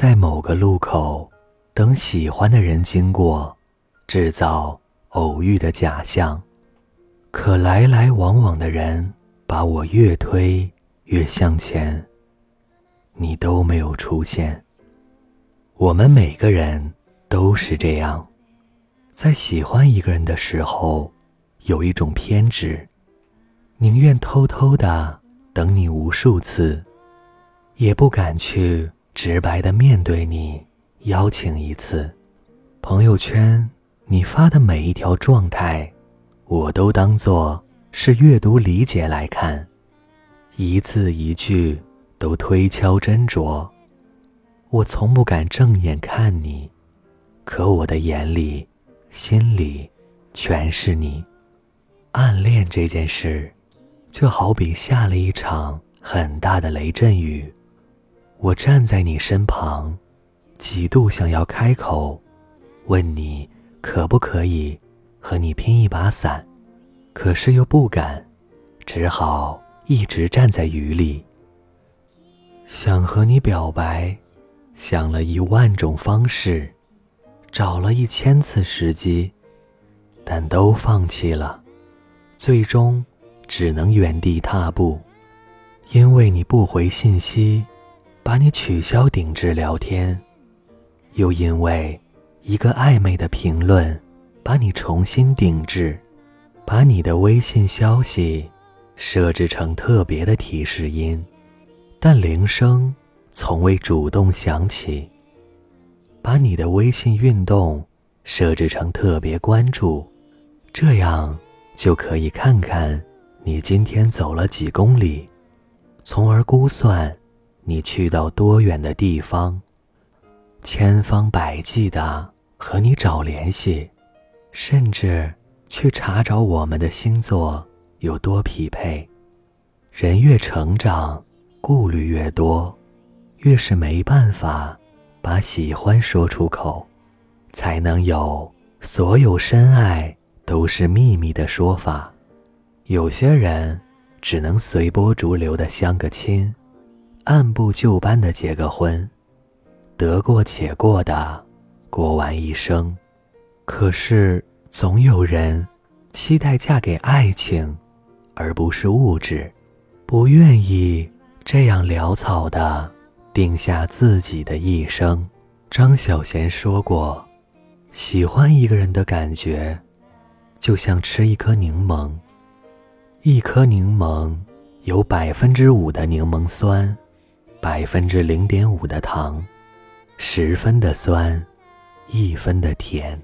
在某个路口等喜欢的人经过，制造偶遇的假象。可来来往往的人把我越推越向前，你都没有出现。我们每个人都是这样，在喜欢一个人的时候，有一种偏执，宁愿偷偷的等你无数次，也不敢去直白的面对你，邀请一次。朋友圈你发的每一条状态。我都当做是阅读理解来看，一字一句都推敲斟酌。我从不敢正眼看你，可我的眼里、心里全是你。暗恋这件事，就好比下了一场很大的雷阵雨。我站在你身旁，几度想要开口，问你可不可以。和你拼一把伞，可是又不敢，只好一直站在雨里。想和你表白，想了一万种方式，找了一千次时机，但都放弃了，最终只能原地踏步，因为你不回信息，把你取消顶置聊天，又因为一个暧昧的评论。把你重新顶置，把你的微信消息设置成特别的提示音，但铃声从未主动响起。把你的微信运动设置成特别关注，这样就可以看看你今天走了几公里，从而估算你去到多远的地方，千方百计的和你找联系。甚至去查找我们的星座有多匹配。人越成长，顾虑越多，越是没办法把喜欢说出口，才能有所有深爱都是秘密的说法。有些人只能随波逐流的相个亲，按部就班的结个婚，得过且过的过完一生。可是，总有人期待嫁给爱情，而不是物质，不愿意这样潦草的定下自己的一生。张小娴说过：“喜欢一个人的感觉，就像吃一颗柠檬。一颗柠檬有百分之五的柠檬酸，百分之零点五的糖，十分的酸，一分的甜。”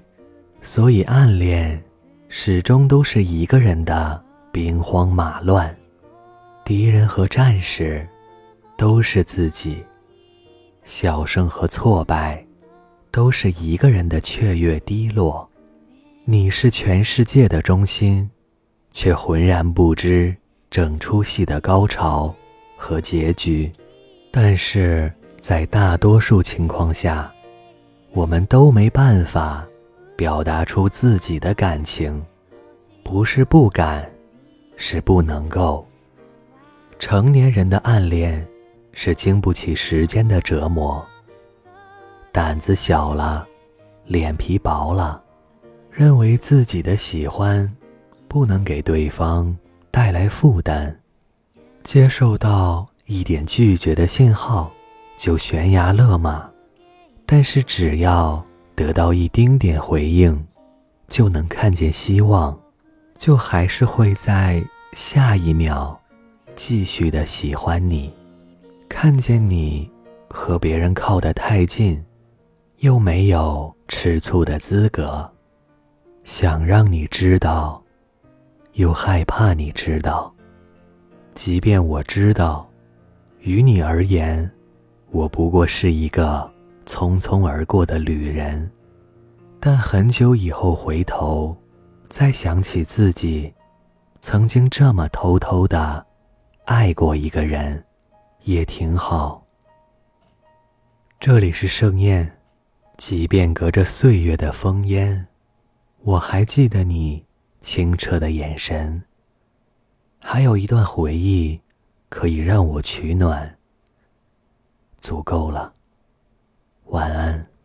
所以，暗恋始终都是一个人的兵荒马乱，敌人和战士都是自己，小胜和挫败都是一个人的雀跃低落。你是全世界的中心，却浑然不知整出戏的高潮和结局。但是在大多数情况下，我们都没办法。表达出自己的感情，不是不敢，是不能够。成年人的暗恋，是经不起时间的折磨。胆子小了，脸皮薄了，认为自己的喜欢，不能给对方带来负担，接受到一点拒绝的信号，就悬崖勒马。但是只要。得到一丁点回应，就能看见希望，就还是会在下一秒继续的喜欢你。看见你和别人靠得太近，又没有吃醋的资格，想让你知道，又害怕你知道。即便我知道，于你而言，我不过是一个。匆匆而过的旅人，但很久以后回头，再想起自己曾经这么偷偷的爱过一个人，也挺好。这里是盛宴，即便隔着岁月的烽烟，我还记得你清澈的眼神。还有一段回忆，可以让我取暖。足够了晚安。